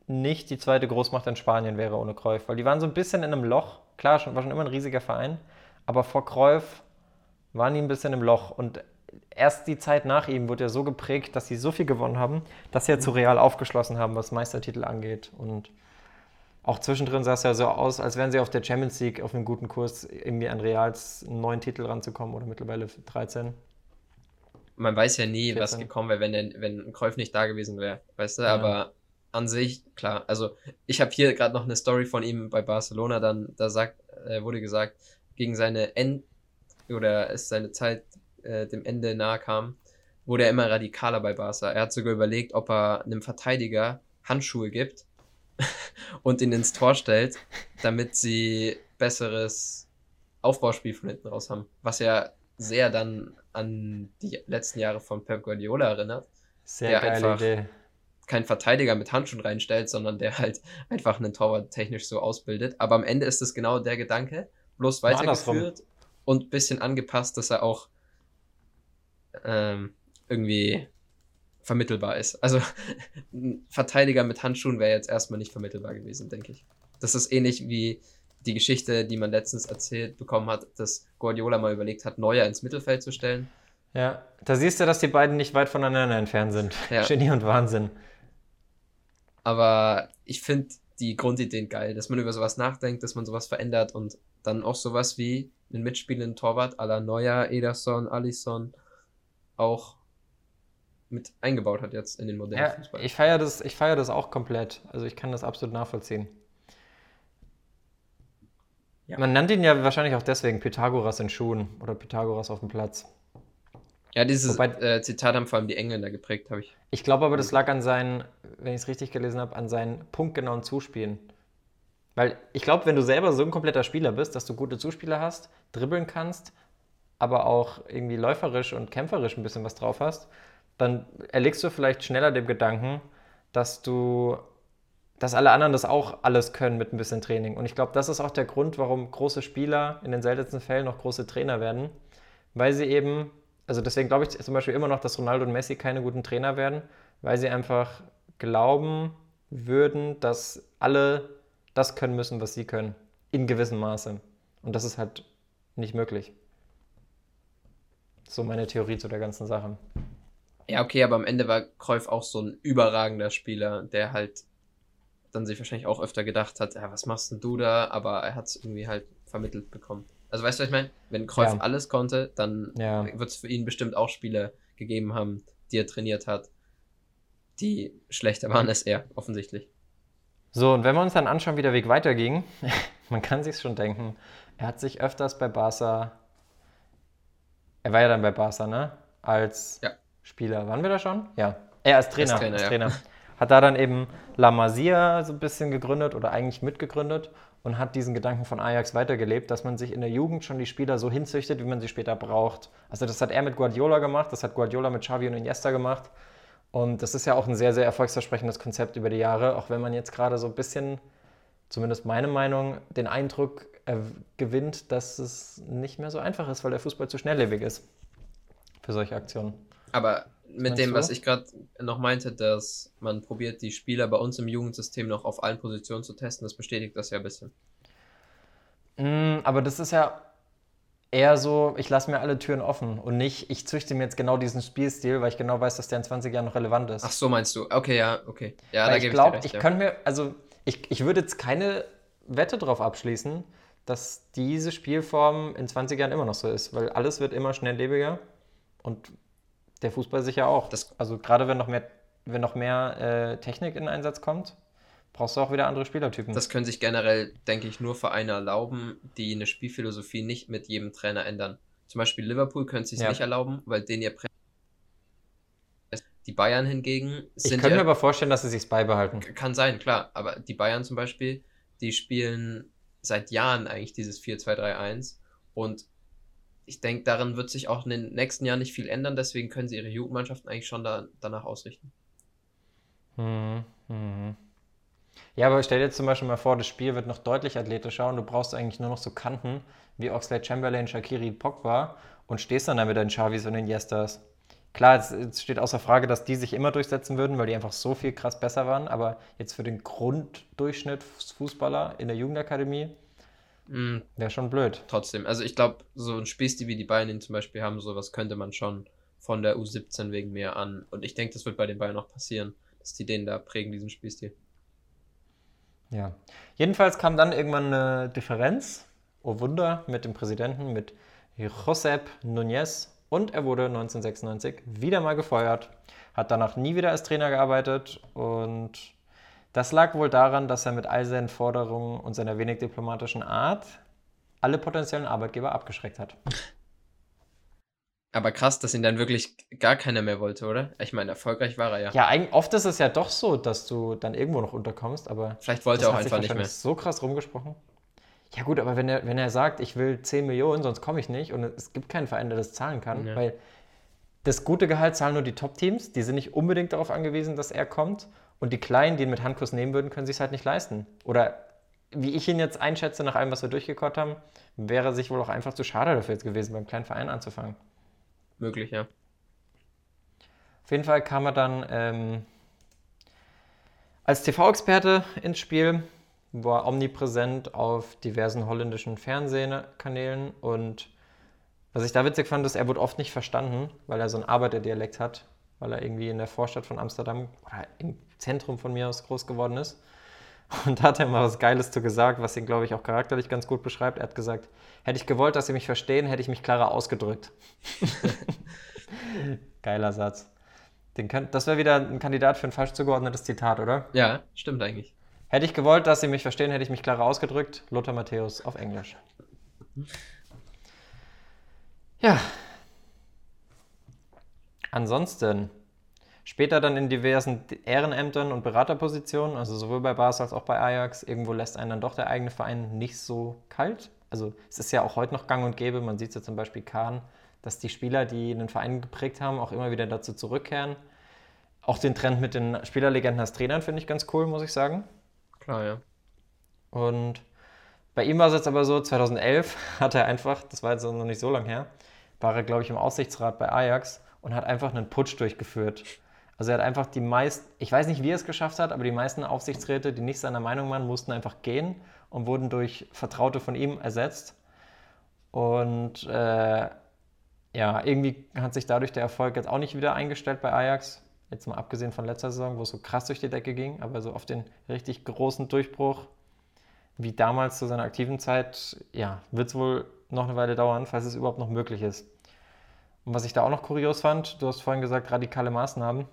nicht die zweite Großmacht in Spanien wäre ohne Cruyff, weil die waren so ein bisschen in einem Loch. Klar, schon, war schon immer ein riesiger Verein, aber vor Cruyff waren die ein bisschen im Loch und erst die Zeit nach ihm wurde ja so geprägt, dass sie so viel gewonnen haben, dass sie ja zu Real aufgeschlossen haben, was Meistertitel angeht und auch zwischendrin sah es ja so aus, als wären sie auf der Champions League auf einem guten Kurs, irgendwie an Reals neun Titel ranzukommen oder mittlerweile 13. Man weiß ja nie, was 14. gekommen wäre, wenn, der- wenn ein Kräuf nicht da gewesen wäre, weißt du? Ja. Aber an sich, klar, also ich habe hier gerade noch eine Story von ihm bei Barcelona, dann da sagt, äh, wurde gesagt, gegen seine End oder es seine Zeit äh, dem Ende nahe kam, wurde er immer radikaler bei Barca. Er hat sogar überlegt, ob er einem Verteidiger Handschuhe gibt und ihn ins Tor stellt, damit sie besseres Aufbauspiel von hinten raus haben. Was ja sehr dann an die letzten Jahre von Pep Guardiola erinnert. Sehr Der einfach- Idee. Kein Verteidiger mit Handschuhen reinstellt, sondern der halt einfach einen Torwart technisch so ausbildet. Aber am Ende ist es genau der Gedanke, bloß weitergeführt und ein bisschen angepasst, dass er auch ähm, irgendwie vermittelbar ist. Also ein Verteidiger mit Handschuhen wäre jetzt erstmal nicht vermittelbar gewesen, denke ich. Das ist ähnlich wie die Geschichte, die man letztens erzählt bekommen hat, dass Guardiola mal überlegt hat, Neuer ins Mittelfeld zu stellen. Ja, da siehst du, dass die beiden nicht weit voneinander entfernt sind. Ja. Genie und Wahnsinn. Aber ich finde die Grundideen geil, dass man über sowas nachdenkt, dass man sowas verändert und dann auch sowas wie einen mitspielenden Torwart à la Neuer, Ederson, Alisson auch mit eingebaut hat jetzt in den modernen Ja, Fußball. ich feiere das, ich feier das auch komplett. Also ich kann das absolut nachvollziehen. Ja. Man nennt ihn ja wahrscheinlich auch deswegen Pythagoras in Schuhen oder Pythagoras auf dem Platz. Ja, dieses Wobei- äh, Zitat haben vor allem die Engländer geprägt, habe ich. Ich glaube aber, das lag an seinen, wenn ich es richtig gelesen habe, an seinen punktgenauen Zuspielen. Weil ich glaube, wenn du selber so ein kompletter Spieler bist, dass du gute Zuspieler hast, dribbeln kannst, aber auch irgendwie läuferisch und kämpferisch ein bisschen was drauf hast, dann erlegst du vielleicht schneller dem Gedanken, dass du, dass alle anderen das auch alles können mit ein bisschen Training. Und ich glaube, das ist auch der Grund, warum große Spieler in den seltensten Fällen noch große Trainer werden, weil sie eben, also deswegen glaube ich zum Beispiel immer noch, dass Ronaldo und Messi keine guten Trainer werden, weil sie einfach glauben würden, dass alle das können müssen, was sie können, in gewissem Maße. Und das ist halt nicht möglich. So meine Theorie zu der ganzen Sache. Ja, okay, aber am Ende war Cruyff auch so ein überragender Spieler, der halt dann sich wahrscheinlich auch öfter gedacht hat, ja, was machst denn du da? Aber er hat es irgendwie halt vermittelt bekommen. Also weißt du, was ich meine? Wenn Cruyff Ja. alles konnte, dann Ja. wird es für ihn bestimmt auch Spiele gegeben haben, die er trainiert hat, die schlechter waren als er, offensichtlich. So, und wenn wir uns dann anschauen, wie der Weg weiterging, man kann sich schon denken, er hat sich öfters bei Barca, er war ja dann bei Barca, ne? Als Ja. Spieler. Waren wir da schon? Ja. Er als Trainer. Als Trainer, als ja. Hat da dann eben La Masia so ein bisschen gegründet oder eigentlich mitgegründet und hat diesen Gedanken von Ajax weitergelebt, dass man sich in der Jugend schon die Spieler so hinzüchtet, wie man sie später braucht. Also das hat er mit Guardiola gemacht, das hat Guardiola mit Xavi und Iniesta gemacht. Und das ist ja auch ein sehr, sehr erfolgsversprechendes Konzept über die Jahre, auch wenn man jetzt gerade so ein bisschen, zumindest meine Meinung, den Eindruck gewinnt, dass es nicht mehr so einfach ist, weil der Fußball zu schnelllebig ist für solche Aktionen. Aber mit dem, du? was ich gerade noch meinte, dass man probiert, die Spieler bei uns im Jugendsystem noch auf allen Positionen zu testen, das bestätigt das ja ein bisschen. Mm, aber das ist ja eher so, ich lasse mir alle Türen offen und nicht, ich züchte mir jetzt genau diesen Spielstil, weil ich genau weiß, dass der in 20 Jahren noch relevant ist. Ach so, meinst du? Okay, ja, okay. Ja, da Weil gebe ich ich glaube, recht. ich ja. könnte mir, also ich, ich würde jetzt keine Wette drauf abschließen, dass diese Spielform in 20 Jahren immer noch so ist, weil alles wird immer schnelllebiger und der Fußball sicher auch. Das- also gerade wenn noch mehr, wenn noch mehr äh, Technik in Einsatz kommt, brauchst du auch wieder andere Spielertypen. Das können sich generell, denke ich, nur Vereine erlauben, die eine Spielphilosophie nicht mit jedem Trainer ändern. Zum Beispiel Liverpool können es sich Ja. nicht erlauben, weil den ihr Die Bayern hingegen ich sind könnte mir aber vorstellen, dass sie sich beibehalten. kann sein, klar, aber die Bayern zum Beispiel, die spielen seit Jahren eigentlich dieses 4-2-3-1 und ich denke, darin wird sich auch in den nächsten Jahren nicht viel ändern, deswegen können sie ihre Jugendmannschaften eigentlich schon da, danach ausrichten. Mhm. Mhm. Ja, aber stell dir zum Beispiel mal vor, das Spiel wird noch deutlich athletischer und du brauchst eigentlich nur noch so Kanten wie Oxlade Chamberlain, Shakiri, Pogba und stehst dann da mit deinen Xavis und den Iniestas. Klar, es, es steht außer Frage, dass die sich immer durchsetzen würden, weil die einfach so viel krass besser waren, aber jetzt für den Grunddurchschnitt Fußballer in der Jugendakademie Mm, wäre schon blöd. trotzdem, also ich glaube, so ein Spielstil wie die Bayern ihn zum Beispiel haben, sowas könnte man schon von der U17 wegen mehr an. Und ich denke, das wird bei den Bayern auch passieren, dass die den da prägen, diesen Spielstil. Ja. Jedenfalls kam dann irgendwann eine Differenz, oh Wunder, mit dem Präsidenten, mit Josep Núñez und er wurde 1996 wieder mal gefeuert, hat danach nie wieder als Trainer gearbeitet und das lag wohl daran, dass er mit all seinen Forderungen und seiner wenig diplomatischen Art alle potenziellen Arbeitgeber abgeschreckt hat. Aber krass, dass ihn dann wirklich gar keiner mehr wollte, oder? Ich meine, erfolgreich war er ja. Ja, eigentlich, oft ist es ja doch so, dass du dann irgendwo noch unterkommst, aber Vielleicht wollte er auch einfach nicht mehr. so krass rumgesprochen. Ja gut, aber wenn er, wenn er sagt, ich will 10 Millionen, sonst komme ich nicht und es gibt keinen Verein, der das zahlen kann, Ja. weil das gute Gehalt zahlen nur die Top-Teams, die sind nicht unbedingt darauf angewiesen, dass er kommt und die Kleinen, die ihn mit Handkuss nehmen würden, können sich es halt nicht leisten. Oder wie ich ihn jetzt einschätze, nach allem, was wir durchgekaut haben, wäre sich wohl auch einfach zu schade dafür jetzt gewesen, beim kleinen Verein anzufangen. Möglich, ja. Auf jeden Fall kam er dann ähm, als TV-Experte ins Spiel, war omnipräsent auf diversen holländischen Fernsehkanälen und was ich da witzig fand, ist, er wird oft nicht verstanden, weil er so einen Arbeiterdialekt hat, weil er irgendwie in der Vorstadt von Amsterdam oder im Zentrum von mir aus groß geworden ist. Und da hat er mal was Geiles zu gesagt, was ihn, glaube ich, auch charakterlich ganz gut beschreibt. Er hat gesagt, hätte ich gewollt, dass Sie mich verstehen, hätte ich mich klarer ausgedrückt. Geiler Satz. Den kann, das wäre wieder ein Kandidat für ein falsch zugeordnetes Zitat, oder? Ja, stimmt eigentlich. Hätte ich gewollt, dass Sie mich verstehen, hätte ich mich klarer ausgedrückt. Lothar Matthäus auf Englisch. Ja. Ansonsten, später dann in diversen Ehrenämtern und Beraterpositionen, also sowohl bei Bas als auch bei Ajax, irgendwo lässt einen dann doch der eigene Verein nicht so kalt. Also es ist ja auch heute noch gang und gäbe, man sieht es ja zum Beispiel Kahn, dass die Spieler, die einen Verein geprägt haben, auch immer wieder dazu zurückkehren. Auch den Trend mit den Spielerlegenden als Trainern finde ich ganz cool, muss ich sagen. Klar, ja. Und bei ihm war es jetzt aber so, 2011 hat er einfach, das war jetzt noch nicht so lange her, war er, glaube ich, im Aussichtsrat bei Ajax und hat einfach einen Putsch durchgeführt. Also er hat einfach die meisten, ich weiß nicht, wie er es geschafft hat, aber die meisten Aufsichtsräte, die nicht seiner Meinung waren, mussten einfach gehen und wurden durch Vertraute von ihm ersetzt. Und äh, ja, irgendwie hat sich dadurch der Erfolg jetzt auch nicht wieder eingestellt bei Ajax. Jetzt mal abgesehen von letzter Saison, wo es so krass durch die Decke ging, aber so auf den richtig großen Durchbruch wie damals zu seiner aktiven Zeit, ja, wird es wohl noch eine Weile dauern, falls es überhaupt noch möglich ist. Und was ich da auch noch kurios fand, du hast vorhin gesagt, radikale Maßnahmen.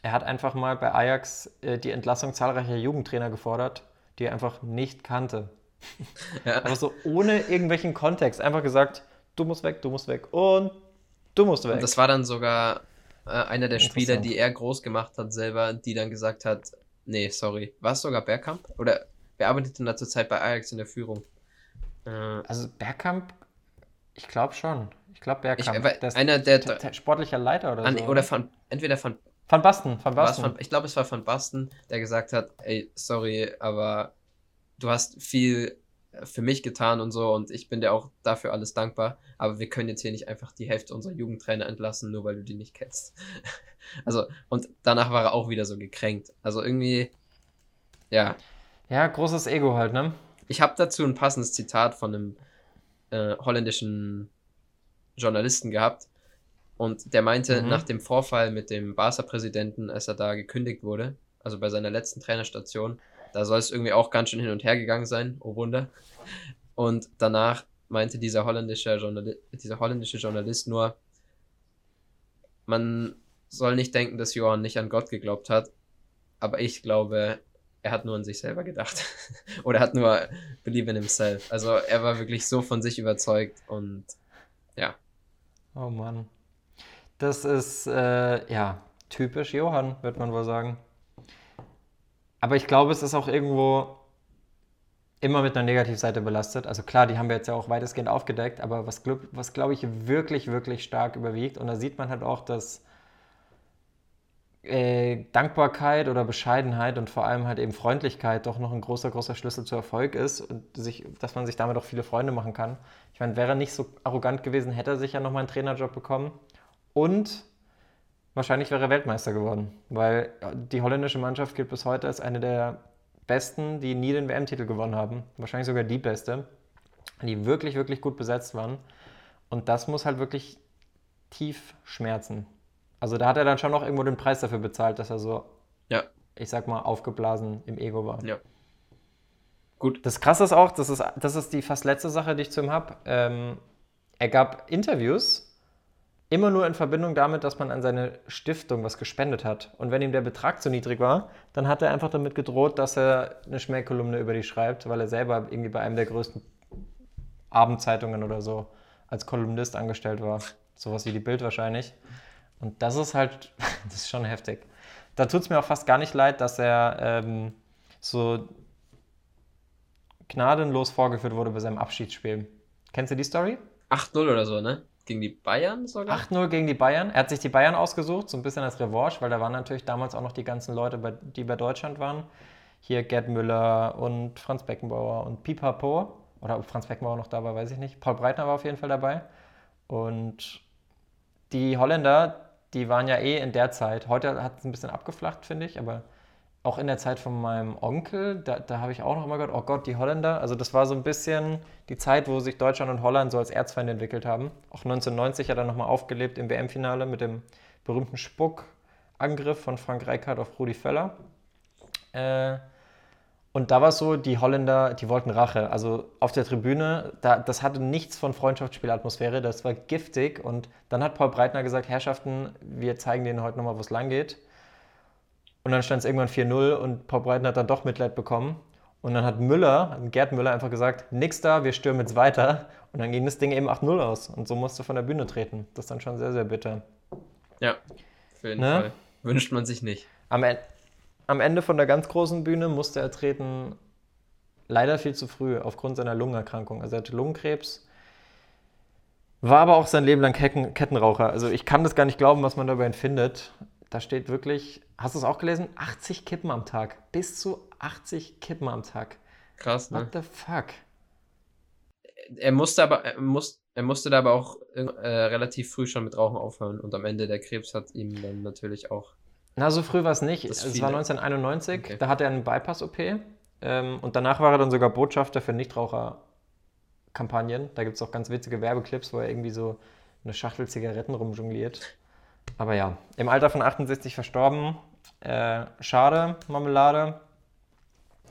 Er hat einfach mal bei Ajax äh, die Entlassung zahlreicher Jugendtrainer gefordert, die er einfach nicht kannte. Ja. Aber so ohne irgendwelchen Kontext. Einfach gesagt, du musst weg, du musst weg und du musst weg. Und das war dann sogar äh, einer der Spieler, die er groß gemacht hat selber, die dann gesagt hat, nee, sorry. War es sogar Bergkamp? Oder wer arbeitet denn da zurzeit bei Ajax in der Führung? Äh, also Bergkamp, ich glaube schon. Ich glaube Bergkamp. Ich, das einer der sportlicher Leiter oder an, so. Oder von, entweder von Van Basten, Van Basten. Von, ich glaube, es war von Basten, der gesagt hat, ey, sorry, aber du hast viel für mich getan und so und ich bin dir auch dafür alles dankbar, aber wir können jetzt hier nicht einfach die Hälfte unserer Jugendtrainer entlassen, nur weil du die nicht kennst. also, und danach war er auch wieder so gekränkt. Also irgendwie, ja. Ja, großes Ego halt, ne? Ich habe dazu ein passendes Zitat von einem äh, holländischen Journalisten gehabt und der meinte, mhm. nach dem Vorfall mit dem Barca-Präsidenten, als er da gekündigt wurde, also bei seiner letzten Trainerstation, da soll es irgendwie auch ganz schön hin und her gegangen sein, oh Wunder. Und danach meinte dieser holländische, Journali dieser holländische Journalist nur, man soll nicht denken, dass Johann nicht an Gott geglaubt hat, aber ich glaube, er hat nur an sich selber gedacht. Oder hat nur believe in himself. Also er war wirklich so von sich überzeugt und ja. Oh Mann. Das ist, äh, ja, typisch Johann, wird man wohl sagen. Aber ich glaube, es ist auch irgendwo immer mit einer Negativseite belastet. Also klar, die haben wir jetzt ja auch weitestgehend aufgedeckt, aber was, was glaube ich wirklich, wirklich stark überwiegt. Und da sieht man halt auch, dass äh, Dankbarkeit oder Bescheidenheit und vor allem halt eben Freundlichkeit doch noch ein großer, großer Schlüssel zu Erfolg ist und sich, dass man sich damit auch viele Freunde machen kann. Ich meine, wäre er nicht so arrogant gewesen, hätte er sich ja nochmal einen Trainerjob bekommen. Und wahrscheinlich wäre er Weltmeister geworden, weil die holländische Mannschaft gilt bis heute als eine der besten, die nie den WM-Titel gewonnen haben. Wahrscheinlich sogar die beste, die wirklich, wirklich gut besetzt waren. Und das muss halt wirklich tief schmerzen. Also da hat er dann schon noch irgendwo den Preis dafür bezahlt, dass er so, ja. ich sag mal, aufgeblasen im Ego war. Ja. Gut. Das Krasse ist auch, das ist, das ist die fast letzte Sache, die ich zu ihm habe. Ähm, er gab Interviews Immer nur in Verbindung damit, dass man an seine Stiftung was gespendet hat. Und wenn ihm der Betrag zu niedrig war, dann hat er einfach damit gedroht, dass er eine Schmähkolumne über die schreibt, weil er selber irgendwie bei einem der größten Abendzeitungen oder so als Kolumnist angestellt war. Sowas wie die Bild wahrscheinlich. Und das ist halt, das ist schon heftig. Da tut es mir auch fast gar nicht leid, dass er ähm, so gnadenlos vorgeführt wurde bei seinem Abschiedsspiel. Kennst du die Story? 8-0 oder so, ne? Gegen die Bayern sogar? 8-0 gegen die Bayern. Er hat sich die Bayern ausgesucht, so ein bisschen als Revanche, weil da waren natürlich damals auch noch die ganzen Leute, die bei Deutschland waren. Hier Gerd Müller und Franz Beckenbauer und Pipapo. Oder ob Franz Beckenbauer noch da war, weiß ich nicht. Paul Breitner war auf jeden Fall dabei. Und die Holländer, die waren ja eh in der Zeit, heute hat es ein bisschen abgeflacht, finde ich, aber auch in der Zeit von meinem Onkel, da, da habe ich auch noch immer gehört, oh Gott, die Holländer. Also das war so ein bisschen die Zeit, wo sich Deutschland und Holland so als Erzfeinde entwickelt haben. Auch 1990 hat er nochmal aufgelebt im WM-Finale mit dem berühmten Spuckangriff von Frank Rijkaard auf Rudi Völler. Äh, und da war es so, die Holländer, die wollten Rache. Also auf der Tribüne, da, das hatte nichts von Freundschaftsspielatmosphäre, das war giftig. Und dann hat Paul Breitner gesagt, Herrschaften, wir zeigen denen heute nochmal, wo es lang geht. Und dann stand es irgendwann 4-0 und Paul Breitner hat dann doch Mitleid bekommen. Und dann hat Müller, Gerd Müller, einfach gesagt, nix da, wir stürmen jetzt weiter. Und dann ging das Ding eben 8-0 aus. Und so musste von der Bühne treten. Das ist dann schon sehr, sehr bitter. Ja, auf jeden ne? Fall. Wünscht man sich nicht. Am, e am Ende von der ganz großen Bühne musste er treten, leider viel zu früh, aufgrund seiner Lungenerkrankung. Also er hatte Lungenkrebs. War aber auch sein Leben lang Ketten Kettenraucher. Also ich kann das gar nicht glauben, was man dabei findet. Da steht wirklich, hast du es auch gelesen? 80 Kippen am Tag. Bis zu 80 Kippen am Tag. Krass, ne? What the fuck? Er musste aber, er, muss, er musste da aber auch äh, relativ früh schon mit Rauchen aufhören und am Ende der Krebs hat ihm dann natürlich auch. Na, so früh war es nicht. Es war 1991, okay. da hatte er einen Bypass-OP ähm, und danach war er dann sogar Botschafter für Nichtraucher-Kampagnen. Da gibt es auch ganz witzige Werbeclips, wo er irgendwie so eine Schachtel Zigaretten rumjongliert. Aber ja, im Alter von 68 verstorben. Äh, schade, Marmelade.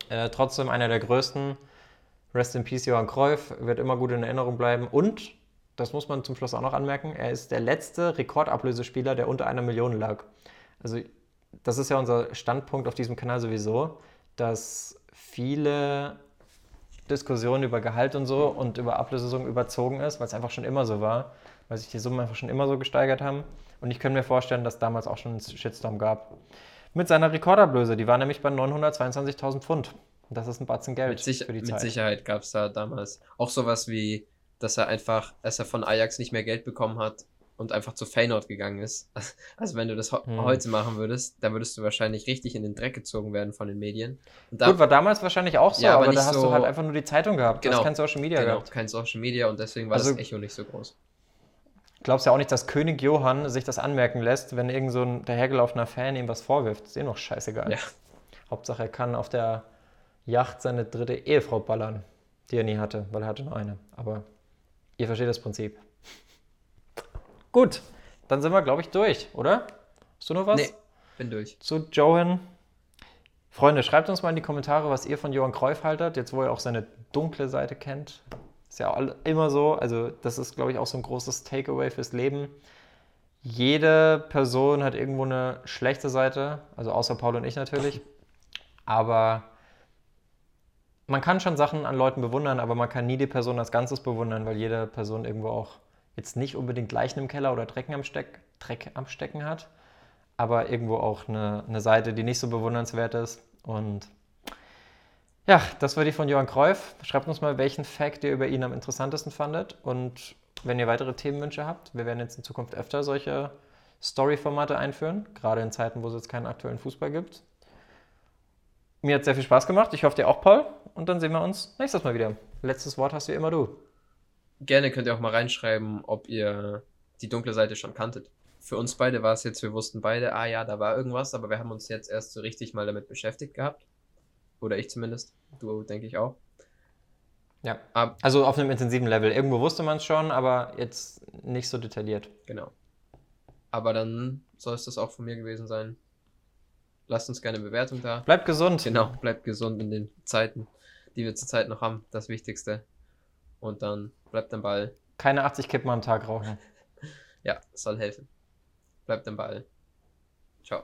Äh, trotzdem einer der größten. Rest in Peace, Johann Cruyff, wird immer gut in Erinnerung bleiben. Und, das muss man zum Schluss auch noch anmerken, er ist der letzte Rekordablösespieler, der unter einer Million lag. Also, das ist ja unser Standpunkt auf diesem Kanal sowieso, dass viele Diskussionen über Gehalt und so und über Ablösesummen überzogen ist, weil es einfach schon immer so war, weil sich die Summen einfach schon immer so gesteigert haben. Und ich könnte mir vorstellen, dass damals auch schon einen Shitstorm gab. Mit seiner Rekordablöse, die war nämlich bei 922.000 Pfund. Und das ist ein Batzen Geld mit für die Zeit. Mit Sicherheit gab es da damals auch sowas wie, dass er einfach, dass er von Ajax nicht mehr Geld bekommen hat und einfach zu Feyenoord gegangen ist. Also wenn du das hm. heute machen würdest, dann würdest du wahrscheinlich richtig in den Dreck gezogen werden von den Medien. Da, Gut, war damals wahrscheinlich auch so, ja, aber, aber da hast so, du halt einfach nur die Zeitung gehabt. Genau, du hast kein Social Media genau, gehabt. kein Social Media und deswegen war also, das Echo nicht so groß glaubst ja auch nicht, dass König Johann sich das anmerken lässt, wenn irgend so ein dahergelaufener Fan ihm was vorwirft. Ist eh noch scheißegal. Ja. Hauptsache, er kann auf der Yacht seine dritte Ehefrau ballern, die er nie hatte, weil er hatte nur eine. Aber ihr versteht das Prinzip. Gut, dann sind wir, glaube ich, durch, oder? Hast du noch was? Nee, bin durch. Zu Johan. Freunde, schreibt uns mal in die Kommentare, was ihr von Johann Kreuf haltet, jetzt wo ihr auch seine dunkle Seite kennt. Ist ja immer so. Also, das ist, glaube ich, auch so ein großes Takeaway fürs Leben. Jede Person hat irgendwo eine schlechte Seite, also außer Paul und ich natürlich. Aber man kann schon Sachen an Leuten bewundern, aber man kann nie die Person als Ganzes bewundern, weil jede Person irgendwo auch jetzt nicht unbedingt Leichen im Keller oder Dreck am, Steck, Dreck am Stecken hat, aber irgendwo auch eine, eine Seite, die nicht so bewundernswert ist. Und ja, das war die von Johann Kreuf. Schreibt uns mal, welchen Fact ihr über ihn am interessantesten fandet. Und wenn ihr weitere Themenwünsche habt, wir werden jetzt in Zukunft öfter solche Story-Formate einführen, gerade in Zeiten, wo es jetzt keinen aktuellen Fußball gibt. Mir hat sehr viel Spaß gemacht. Ich hoffe dir auch, Paul. Und dann sehen wir uns nächstes Mal wieder. Letztes Wort hast du immer du. Gerne könnt ihr auch mal reinschreiben, ob ihr die dunkle Seite schon kanntet. Für uns beide war es jetzt, wir wussten beide, ah ja, da war irgendwas, aber wir haben uns jetzt erst so richtig mal damit beschäftigt gehabt. Oder ich zumindest. Du, denke ich auch. Ja. Ab, also auf einem intensiven Level. Irgendwo wusste man es schon, aber jetzt nicht so detailliert. Genau. Aber dann soll es das auch von mir gewesen sein. Lasst uns gerne eine Bewertung da. Bleibt gesund. Genau, bleibt gesund in den Zeiten, die wir zurzeit noch haben. Das Wichtigste. Und dann bleibt am Ball. Keine 80 Kippen am Tag rauchen. ja, soll helfen. Bleibt am Ball. Ciao.